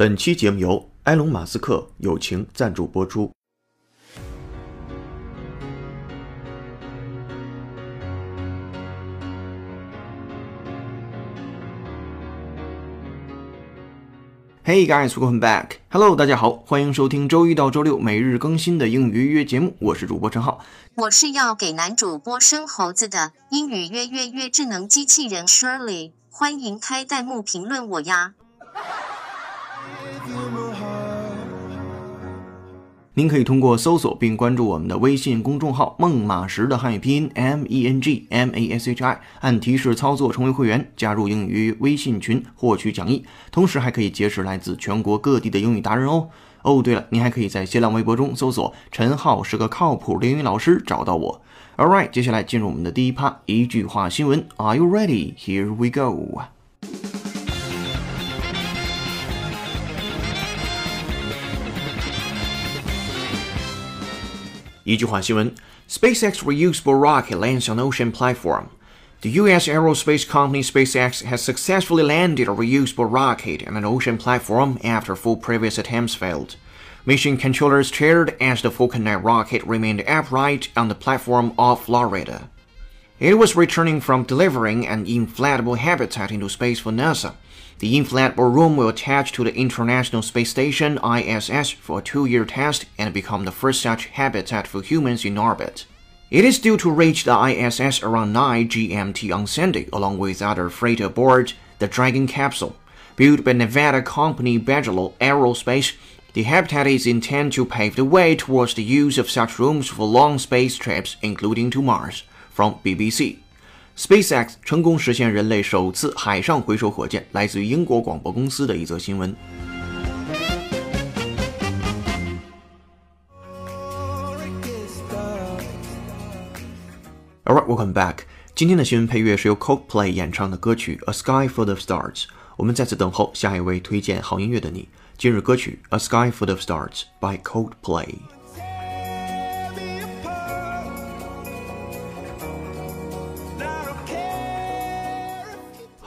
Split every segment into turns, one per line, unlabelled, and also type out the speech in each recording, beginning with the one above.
本期节目由埃隆·马斯克友情赞助播出。Hey guys, welcome back. Hello，大家好，欢迎收听周一到周六每日更新的英语约约节目，我是主播陈浩。
我是要给男主播生猴子的英语约约约智能机器人 Shirley，欢迎开弹幕评论我呀。
您可以通过搜索并关注我们的微信公众号“孟马时”的汉语拼音 M E N G M A S H I，按提示操作成为会员，加入英语微信群获取讲义，同时还可以结识来自全国各地的英语达人哦。哦，对了，您还可以在新浪微博中搜索“陈浩是个靠谱的英语老师”找到我。All right，接下来进入我们的第一趴，一句话新闻。Are you ready? Here we go. 一句话新闻：SpaceX reusable rocket lands on ocean platform. The U.S. aerospace company SpaceX has successfully landed a reusable rocket on an ocean platform after four previous attempts failed. Mission controllers cheered as the Falcon 9 rocket remained upright on the platform off Florida. It was returning from delivering an inflatable habitat into space for NASA. The inflatable room will attach to the International Space Station ISS for a two-year test and become the first such habitat for humans in orbit. It is due to reach the ISS around 9 GMT on Sunday, along with other freight aboard the Dragon capsule. Built by Nevada company Bigelow Aerospace, the habitat is intended to pave the way towards the use of such rooms for long space trips, including to Mars From BBC. SpaceX 成功实现人类首次海上回收火箭，来自于英国广播公司的一则新闻。Alright, welcome back. 今天的新闻配乐是由 Coldplay 演唱的歌曲《A Sky Full of Stars》。我们再次等候下一位推荐好音乐的你。今日歌曲《A Sky Full of Stars》by Coldplay。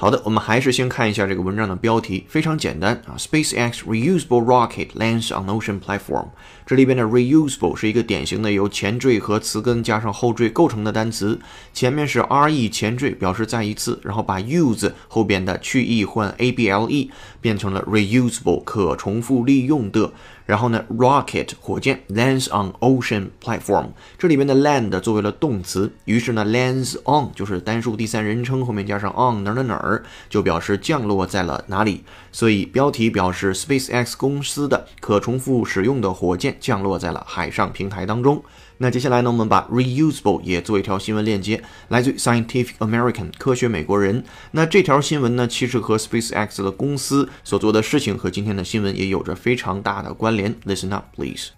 好的，我们还是先看一下这个文章的标题，非常简单啊。SpaceX reusable rocket lands on ocean platform。这里边的 reusable 是一个典型的由前缀和词根加上后缀构成的单词，前面是 re 前缀表示再一次，然后把 use 后边的去 e 换 able 变成了 reusable 可重复利用的。然后呢，rocket 火箭 lands on ocean platform，这里边的 land 作为了动词，于是呢 lands on 就是单数第三人称后面加上 on 哪哪哪儿，就表示降落在了哪里。所以标题表示 SpaceX 公司的可重复使用的火箭降落在了海上平台当中。那接下来呢，我们把 reusable 也做一条新闻链接，来自于 Scientific American 科学美国人。那这条新闻呢，其实和 SpaceX 的公司所做的事情和今天的新闻也有着非常大的关联。Listen up, please.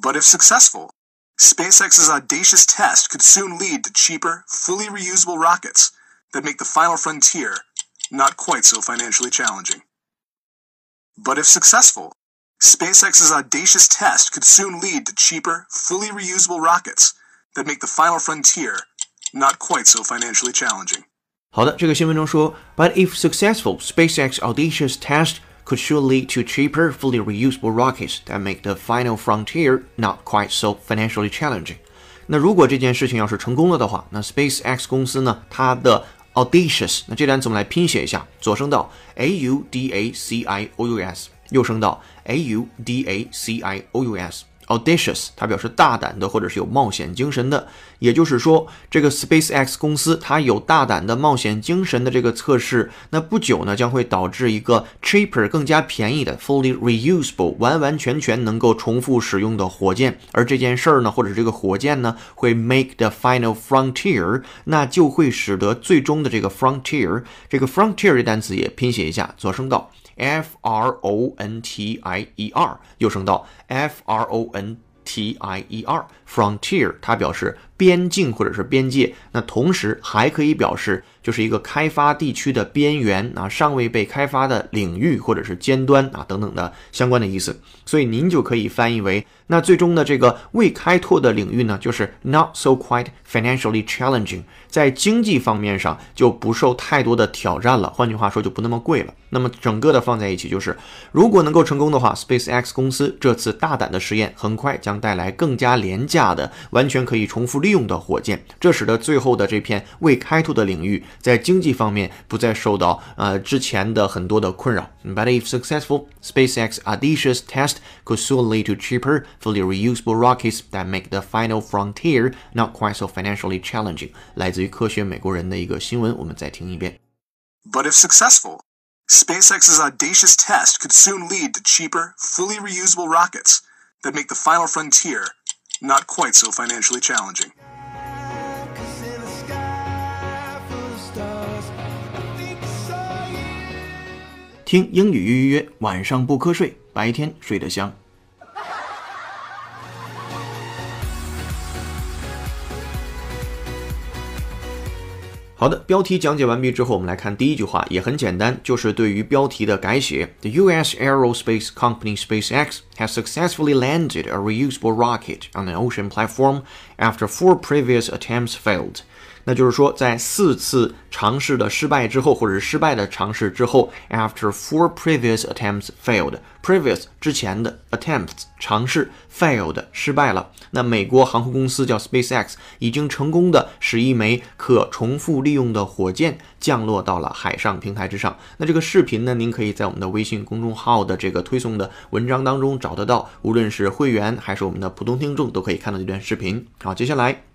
But if successful, SpaceX's audacious test could soon lead to cheaper, fully reusable rockets that make the final frontier not quite so financially challenging. But if successful, SpaceX's audacious test could soon lead to cheaper, fully reusable rockets that make the final frontier not quite so financially challenging.
好的，这个新闻中说，But if successful, SpaceX audacious test could sure lead to cheaper, fully reusable rockets that make the final frontier not quite so financially challenging. 那如果这件事情要是成功了的话，那 SpaceX 公司呢，它的 audacious，那这单词我们来拼写一下，左声道 a u d a c i o u s，右声道 a u d a c i o u s。audacious，它表示大胆的或者是有冒险精神的。也就是说，这个 SpaceX 公司它有大胆的冒险精神的这个测试，那不久呢将会导致一个 cheaper 更加便宜的 fully reusable 完完全全能够重复使用的火箭。而这件事儿呢，或者这个火箭呢，会 make the final frontier，那就会使得最终的这个 frontier，这个 frontier 这单词也拼写一下，左声道 f r o n t i e r，右声道 f r o n n t i e r frontier，它表示。 边境或者是边界，那同时还可以表示就是一个开发地区的边缘啊，尚未被开发的领域或者是尖端啊等等的相关的意思。所以您就可以翻译为，那最终的这个未开拓的领域呢，就是 not so quite financially challenging，在经济方面上就不受太多的挑战了。换句话说，就不那么贵了。那么整个的放在一起，就是如果能够成功的话，SpaceX 公司这次大胆的实验很快将带来更加廉价的、完全可以重复利。利用的火箭，这使得最后的这片未开拓的领域在经济方面不再受到呃之前的很多的困扰。But if successful, SpaceX audacious test could soon lead to cheaper, fully reusable rockets that make the final frontier not quite so financially challenging。来自于科学美国人的一个新闻，我们再听一遍。
But if successful, SpaceX's audacious test could soon lead to cheaper, fully reusable rockets that make the final frontier not quite so financially challenging.
Sky, stars, 听英语预约，晚上不瞌睡，白天睡得香。好的，标题讲解完毕之后，我们来看第一句话，也很简单，就是对于标题的改写。The U.S. aerospace company SpaceX has successfully landed a reusable rocket on an ocean platform after four previous attempts failed. 那就是说，在四次尝试的失败之后，或者是失败的尝试之后，after four previous attempts failed，previous 之前的 attempts 尝试 failed 失败了。那美国航空公司叫 SpaceX，已经成功的使一枚可重复利用的火箭降落到了海上平台之上。那这个视频呢，您可以在我们的微信公众号的这个推送的文章当中找得到，无论是会员还是我们的普通听众都可以看到这段视频。好，接下来。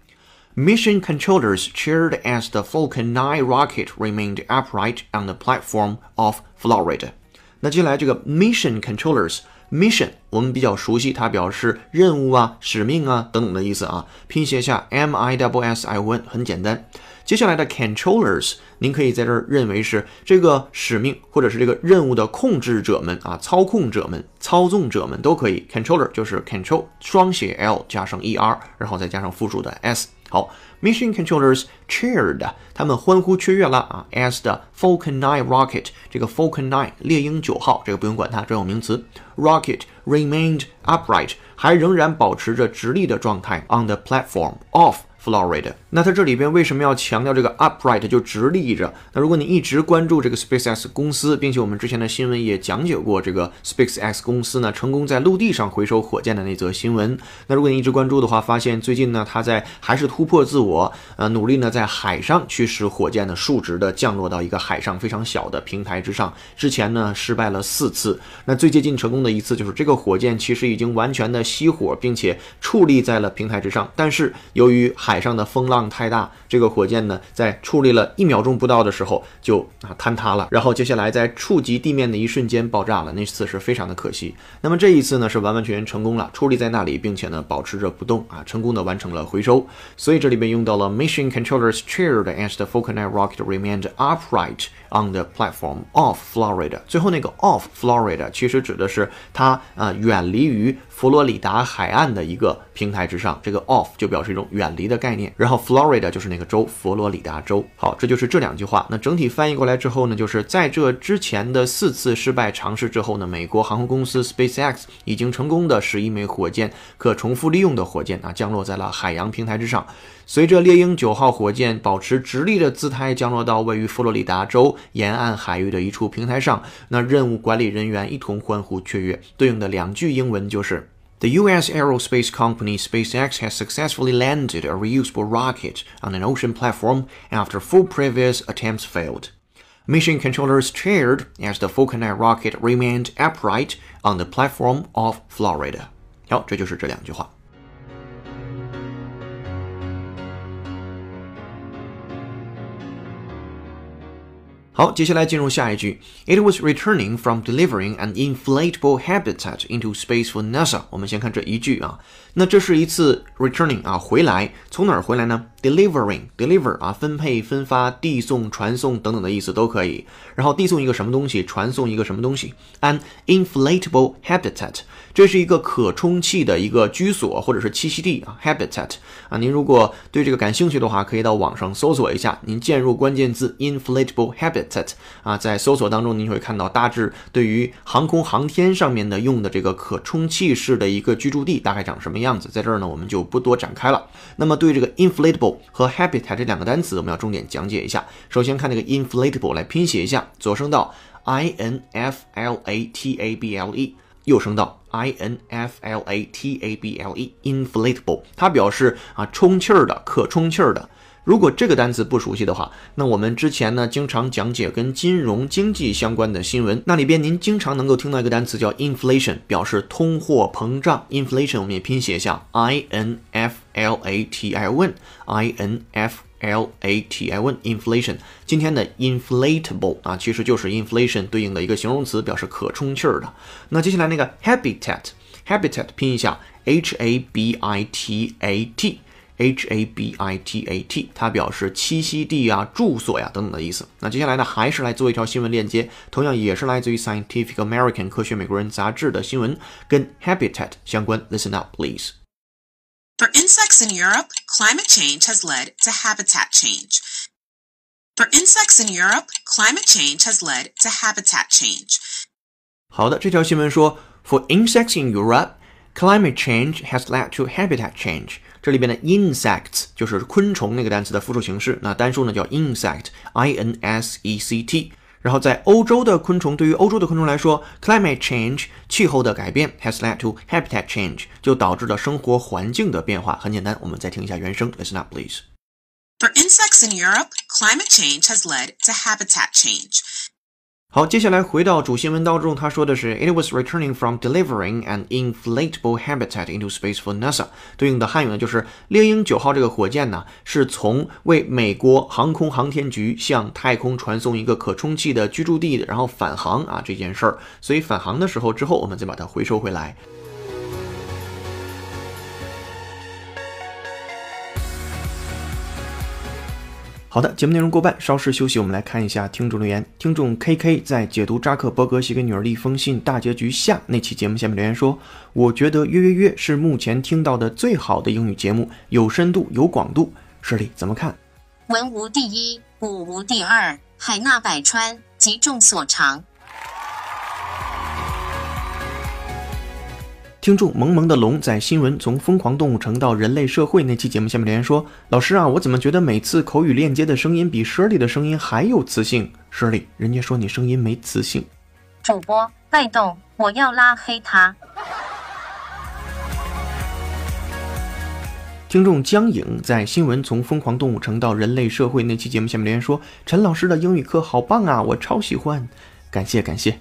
Mission controllers cheered as the Falcon 9 rocket remained upright on the platform of Florida。那接下来这个 mission controllers mission 我们比较熟悉，它表示任务啊、使命啊等等的意思啊。拼写下 M I W S I O N 很简单。接下来的 controllers，您可以在这儿认为是这个使命或者是这个任务的控制者们啊、操控者们、操纵者们都可以。controller 就是 control 双写 L 加上 E R，然后再加上复数的 S。好，Mission controllers cheered，他们欢呼雀跃了啊！As the Falcon 9 rocket，这个 Falcon 9猎鹰九号，这个不用管它，专有名词。Rocket remained upright，还仍然保持着直立的状态。On the platform of Florida， 那它这里边为什么要强调这个 upright 就直立着？那如果你一直关注这个 SpaceX 公司，并且我们之前的新闻也讲解过这个 SpaceX 公司呢成功在陆地上回收火箭的那则新闻。那如果你一直关注的话，发现最近呢它在还是突破自我，呃，努力呢在海上去使火箭呢竖直的降落到一个海上非常小的平台之上。之前呢失败了四次，那最接近成功的一次就是这个火箭其实已经完全的熄火，并且矗立在了平台之上，但是由于海海上的风浪太大，这个火箭呢，在矗立了一秒钟不到的时候就啊坍塌了，然后接下来在触及地面的一瞬间爆炸了。那次是非常的可惜。那么这一次呢，是完完全全成功了，矗立在那里，并且呢保持着不动啊，成功的完成了回收。所以这里边用到了 mission controllers cheered as the Falcon 9 rocket remained upright on the platform of Florida。最后那个 of Florida 其实指的是它啊远离于佛罗里达海岸的一个平台之上，这个 of 就表示一种远离的。概念，然后 Florida 就是那个州，佛罗里达州。好，这就是这两句话。那整体翻译过来之后呢，就是在这之前的四次失败尝试之后呢，美国航空公司 SpaceX 已经成功的使一枚火箭可重复利用的火箭啊降落在了海洋平台之上。随着猎鹰九号火箭保持直立的姿态降落到位于佛罗里达州沿岸海域的一处平台上，那任务管理人员一同欢呼雀跃。对应的两句英文就是。The U.S. aerospace company SpaceX has successfully landed a reusable rocket on an ocean platform after four previous attempts failed. Mission controllers cheered as the Falcon 9 rocket remained upright on the platform of Florida. 好，这就是这两句话。 好，接下来进入下一句。It was returning from delivering an inflatable habitat into space for NASA。我们先看这一句啊，那这是一次 returning 啊，回来，从哪儿回来呢？delivering，deliver 啊，分配、分发、递送、传送等等的意思都可以。然后递送一个什么东西，传送一个什么东西？An inflatable habitat，这是一个可充气的一个居所或者是栖息地啊，habitat 啊。您如果对这个感兴趣的话，可以到网上搜索一下，您键入关键字 inflatable habitat。啊，在搜索当中，您会看到大致对于航空航天上面的用的这个可充气式的一个居住地大概长什么样子，在这儿呢我们就不多展开了。那么对这个 inflatable 和 habitat 这两个单词，我们要重点讲解一下。首先看这个 inflatable 来拼写一下，左声道 i n f l a t a b l e，右声道 i n f l a t a b l e，inflatable，它表示啊充气儿的，可充气儿的。如果这个单词不熟悉的话，那我们之前呢经常讲解跟金融经济相关的新闻，那里边您经常能够听到一个单词叫 inflation，表示通货膨胀。inflation 我们也拼写一下 i n f l a t i o n，i n f l a t i o n，inflation。今天的 inflatable 啊，其实就是 inflation 对应的一个形容词，表示可充气儿的。那接下来那个 habitat，habitat 拼一下 h a b i t a t。H A B I T A T，它表示栖息地啊、住所呀等等的意思。那接下来呢，还是来做一条新闻链接，同样也是来自于 Scientific American 科学美国人杂志的新闻，跟 habitat 相关。Listen up, please.
For insects in Europe, climate change has led to habitat change. For insects in Europe, climate change has led to habitat change.
好的，这条新闻说，For insects in Europe, climate change has led to habitat change. 这里边的 insects 就是昆虫那个单词的复数形式，那单数呢叫 insect，i n s e c t。然后在欧洲的昆虫，对于欧洲的昆虫来说，climate change 气候的改变 has led to habitat change 就导致了生活环境的变化。很简单，我们再听一下原声，listen up
please。For insects in Europe, climate change has led to habitat change.
好，接下来回到主新闻当中，他说的是 It was returning from delivering an inflatable habitat into space for NASA。对应的汉语呢，就是猎鹰九号这个火箭呢，是从为美国航空航天局向太空传送一个可充气的居住地，然后返航啊这件事儿。所以返航的时候之后，我们再把它回收回来。好的，节目内容过半，稍事休息，我们来看一下听众留言。听众 K K 在解读扎克伯格写给女儿的一封信大结局下那期节目下面留言说：“我觉得约约约是目前听到的最好的英语节目，有深度有广度。”实力怎么看？
文无第一，武无第二，海纳百川，集众所长。
听众萌萌的龙在新闻从疯狂动物城到人类社会那期节目下面留言说：“老师啊，我怎么觉得每次口语链接的声音比 Shirley 的声音还有磁性？Shirley，人家说你声音没磁性。”
主播被动，我要拉黑他。
听众江影在新闻从疯狂动物城到人类社会那期节目下面留言说：“陈老师的英语课好棒啊，我超喜欢，感谢感谢。”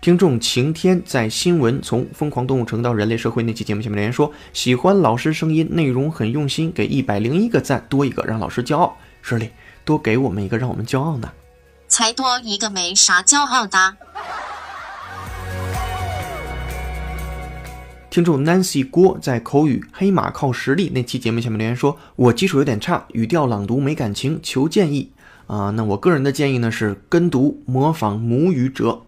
听众晴天在新闻从疯狂动物城到人类社会那期节目下面留言说：“喜欢老师声音，内容很用心，给一百零一个赞，多一个让老师骄傲。”实力多给我们一个，让我们骄傲呢。
才多一个没啥骄傲的。
听众 Nancy 郭在口语黑马靠实力那期节目下面留言说：“我基础有点差，语调朗读没感情，求建议啊。”那我个人的建议呢是跟读模仿母语者。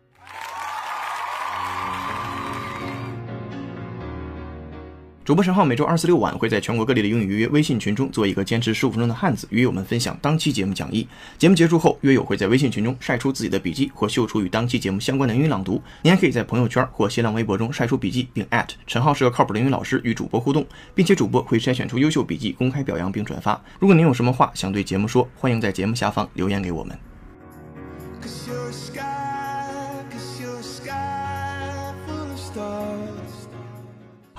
主播陈浩每周二、四、六晚会在全国各地的英语预约微信群中做一个坚持十五分钟的汉子，与友们分享当期节目讲义。节目结束后，约友会在微信群中晒出自己的笔记或秀出与当期节目相关的英语朗读。您还可以在朋友圈或新浪微博中晒出笔记，并陈浩是个靠谱的英语老师与主播互动，并且主播会筛选出优秀笔记公开表扬并转发。如果您有什么话想对节目说，欢迎在节目下方留言给我们。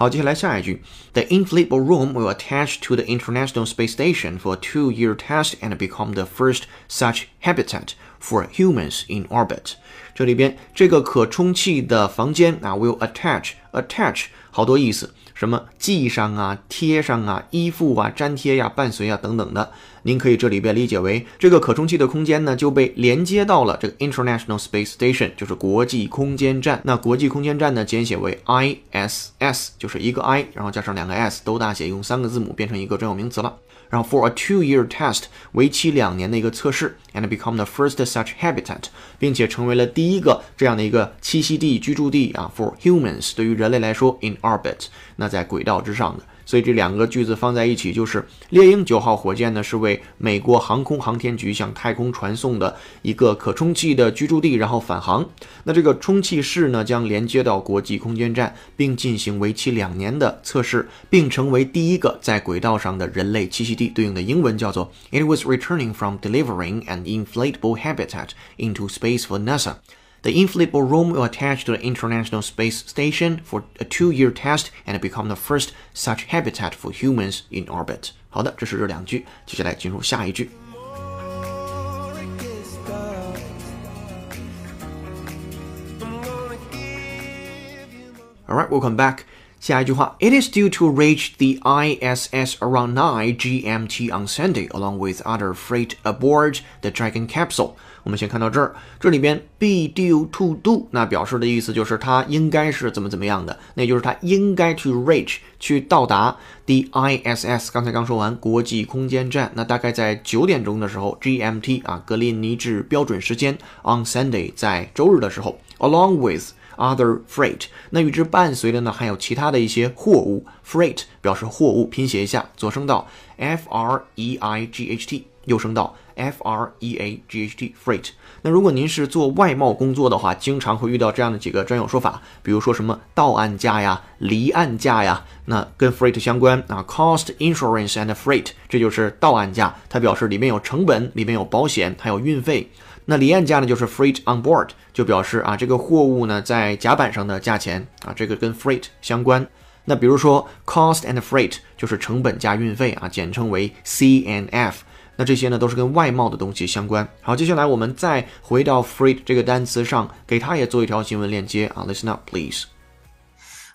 好，接下来下一句，The inflatable room will attach to the International Space Station for a two-year test and become the first such habitat for humans in orbit。 这里边这个可充气的房间啊，will attach attach 好多意思， 什么系上啊、贴上啊、依附啊、粘贴呀、伴随啊等等的。您可以这里边理解为这个可充气的空间呢就被连接到了这个 International Space Station，就是国际空间站。那国际空间站呢简写为 ISS，就是一个 I，然后加上两个 S，都大写，用三个字母变成一个专有名词了。然后 for a two-year test，为期两年的一个测试，and become the first such habitat，并且成为了第一个这样的一个栖息地、居住地啊，for humans，对于人类来说，in orbit，那在轨道之上的。所以这两个句子放在一起，就是猎鹰九号火箭呢，是为美国航空航天局向太空传送的一个可充气的居住地，然后返航。那这个充气室呢，将连接到国际空间站，并进行为期两年的测试，并成为第一个在轨道上的人类栖息地。对应的英文叫做 It was returning from delivering an inflatable habitat into space for NASA. The inflatable room will attach to the International Space Station for a two-year test and become the first such habitat for humans in orbit. 好的，这是这两句，接下来进入下一句。All right, welcome back. 下一句话，It is due to reach the ISS around 9 GMT on Sunday, along with other freight aboard the Dragon capsule. 我们先看到这儿，这里边 be due to do，那表示的意思就是它应该是怎么怎么样的，那就是它应该 to reach 去到达 the ISS。刚才刚说完国际空间站，那大概在九点钟的时候，GMT 啊，格林尼治标准时间 on Sunday 在周日的时候，along with。Other freight，那与之伴随的呢，还有其他的一些货物。Freight 表示货物，拼写一下，左声道 f r e i g h t，右声道 f r e a g h t，freight。那如果您是做外贸工作的话，经常会遇到这样的几个专有说法，比如说什么到岸价呀、离岸价呀，那跟 freight 相关啊。Cost, insurance and freight，这就是到岸价，它表示里面有成本，里面有保险，还有运费。那离岸价呢，就是 freight on board，就表示啊这个货物呢在甲板上的价钱啊，这个跟 freight 相关。那比如说 cost and freight 就是成本加运费啊，简称为 C and F。那这些呢都是跟外贸的东西相关。好，接下来我们再回到 freight 这个单词上，给它也做一条新闻链接啊。Listen up, please.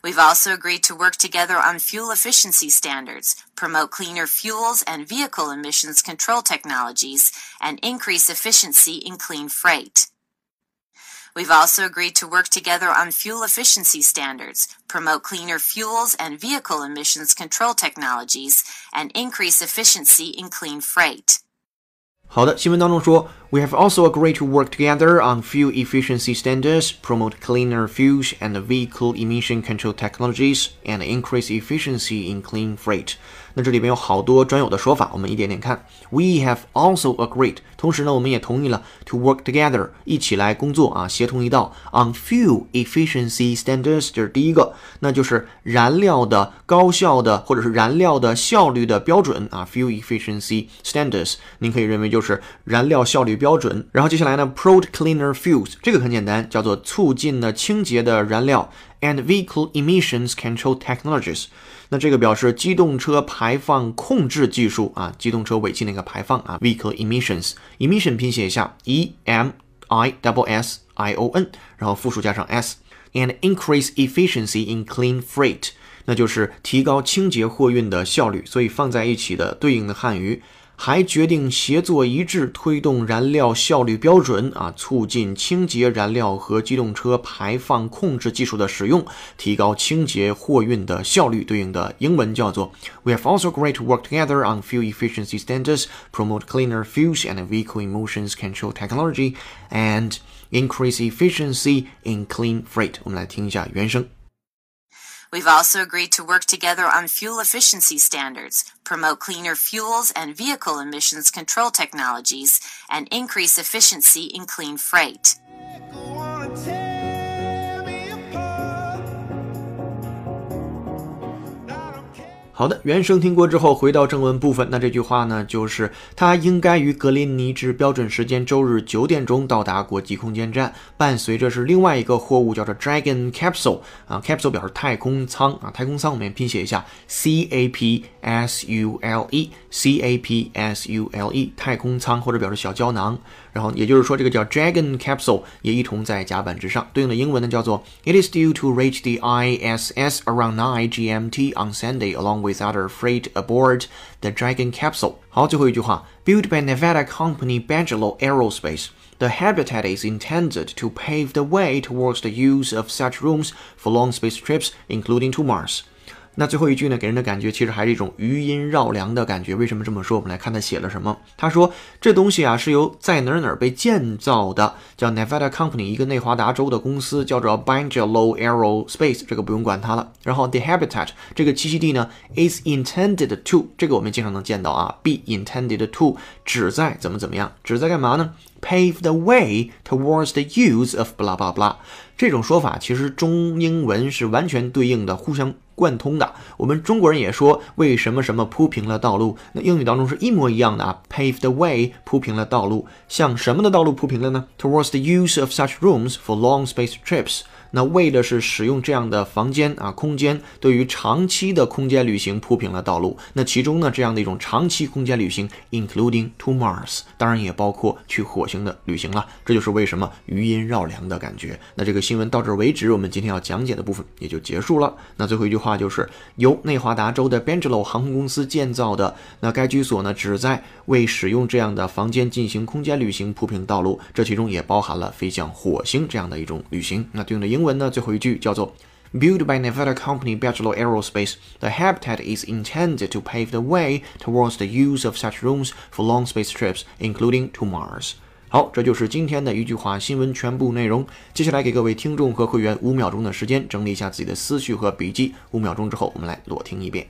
We've also agreed to work together on fuel efficiency standards, promote cleaner fuels and vehicle emissions control technologies, and increase efficiency in clean freight. We've also agreed to work together on fuel efficiency standards, promote cleaner fuels and vehicle emissions control technologies, and increase efficiency in clean freight.
好的，新闻当中说 ，We have also agreed to work together on fuel efficiency standards, promote cleaner fuels and vehicle emission control technologies, and increase efficiency in clean freight. 那这里边有好多专有的说法，我们一点点看。We have also agreed，同时呢，我们也同意了 to work together，一起来工作啊，协同一道 on fuel efficiency standards，这是第一个，那就是燃料的高效的或者是燃料的效率的标准啊，fuel efficiency standards，您可以认为就是燃料效率 标准。然后接下来呢，promote cleaner fuels，这个很简单，叫做促进呢清洁的燃料。and vehicle emissions control technologies，那这个表示机动车排放控制技术啊，机动车尾气那个排放啊，vehicle emissions，emission 拼写一下，e m i double s i o n，然后复数加上 s，and increase efficiency in clean freight，那就是提高清洁货运的效率，所以放在一起的对应的汉语。还决定协作一致推动燃料效率标准啊，促进清洁燃料和机动车排放控制技术的使用，提高清洁货运的效率。对应的英文叫做 We have also agreed to work together on fuel efficiency standards, promote cleaner fuels and vehicle emissions control technology, and increase efficiency in clean freight。我们来听一下原声。
We've also agreed to work together on fuel efficiency standards, promote cleaner fuels and vehicle emissions control technologies, and increase efficiency in clean freight.
好的，原声听过之后，回到正文部分。那这句话呢，就是它应该于格林尼治标准时间周日九点钟到达国际空间站，伴随着是另外一个货物，叫做 Dragon Capsule 啊，Capsule 表示太空舱啊，太空舱我们拼写一下 C A P S U L E C A P S U L E 太空舱或者表示小胶囊。然后也就是说，这个叫 Dragon Capsule 也一同在甲板之上。对应的英文呢叫做 It is due to reach the ISS around 9 GMT on Sunday, along with other freight aboard the Dragon Capsule。好，最后一句话，Built by Nevada company Bigelow Aerospace。The habitat is intended to pave the way towards the use of such rooms for long space trips, including to Mars. 那最后一句呢，给人的感觉其实还是一种余音绕梁的感觉。为什么这么说？我们来看他写了什么。他说这东西啊是由在哪儿哪儿被建造的，叫 Nevada Company，一个内华达州的公司，叫做 b a n g a l o Aerospace，这个不用管它了。然后 the habitat 这个栖息地呢，is intended to，这个我们经常能见到啊，be intended to，旨在怎么怎么样，旨在干嘛呢？Pave the way towards the use of blah blah blah，这种说法其实中英文是完全对应的，互相贯通的。我们中国人也说为什么什么铺平了道路，那英语当中是一模一样的啊。Pave the way，铺平了道路，向什么的道路铺平了呢？Towards the use of such rooms for long space trips。那为的是使用这样的房间啊空间，对于长期的空间旅行铺平了道路。那其中呢，这样的一种长期空间旅行，including to Mars，当然也包括去火星的旅行了。这就是为什么余音绕梁的感觉。那这个新闻到这为止，我们今天要讲解的部分也就结束了。那最后一句话就是由内华达州的 b e n g e l o 航空公司建造的。那该居所呢，旨在为使用这样的房间进行空间旅行铺平道路。这其中也包含了飞向火星这样的一种旅行。那对应的英呢，最后一句叫做 Built by Nevada company Bigelow Aerospace, the habitat is intended to pave the way towards the use of such rooms for long space trips, including to Mars. 好，这就是今天的一句话新闻全部内容。接下来给各位听众和会员五秒钟的时间，整理一下自己的思绪和笔记。五秒钟之后，我们来裸听一遍。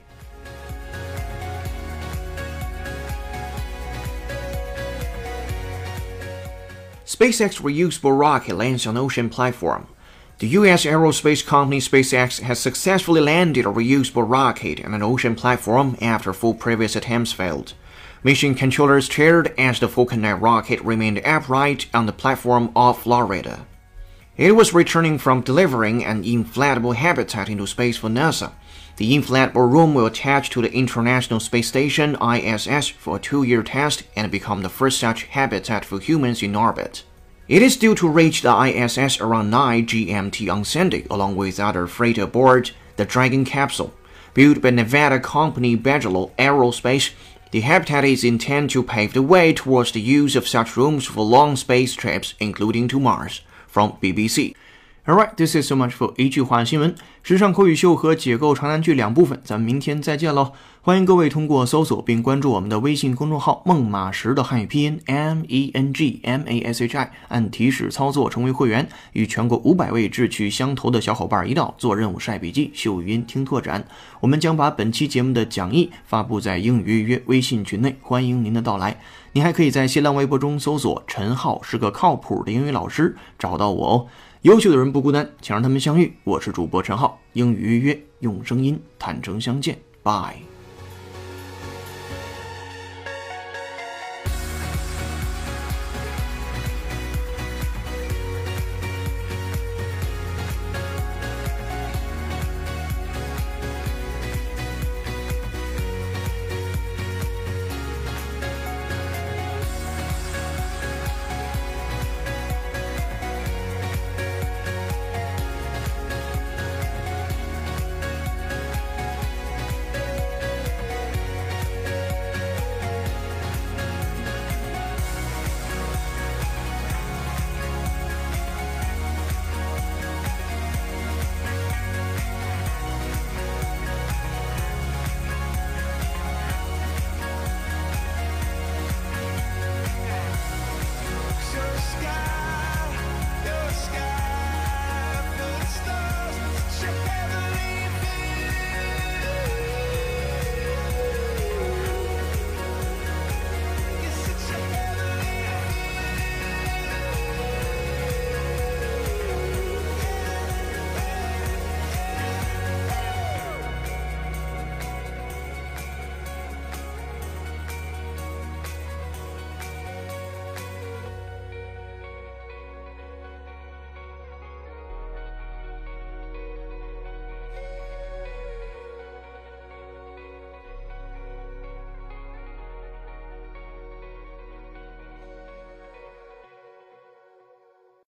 SpaceX reusable rocket lands on ocean platform. The U.S. aerospace company SpaceX has successfully landed a reusable rocket on an ocean platform after four previous attempts failed. Mission controllers cheered as the Falcon 9 rocket remained upright on the platform off Florida. It was returning from delivering an inflatable habitat into space for NASA. The inflatable room will attach to the International Space Station ISS for a two-year test and become the first such habitat for humans in orbit. It is due to reach the ISS around 9 GMT on Sunday, along with other freight aboard the Dragon capsule. Built by Nevada company Bigelow Aerospace, the habitat is intended to pave the way towards the use of such rooms for long space trips, including to Mars. From BBC. All right, this is so much for 一句话新闻，时尚口语秀和解构长难句两部分，咱们明天再见喽！欢迎各位通过搜索并关注我们的微信公众号“孟马时”的汉语拼音 M E N G M A S H I，按提示操作成为会员，与全国五百位志趣相投的小伙伴一道做任务、晒笔记、秀语音、听拓展。我们将把本期节目的讲义发布在英语约约微信群内，欢迎您的到来。您还可以在新浪微博中搜索“陈浩是个靠谱的英语老师”，找到我哦。优秀的人不孤单，请让他们相遇。我是主播陈浩，英语预约用声音坦诚相见，拜。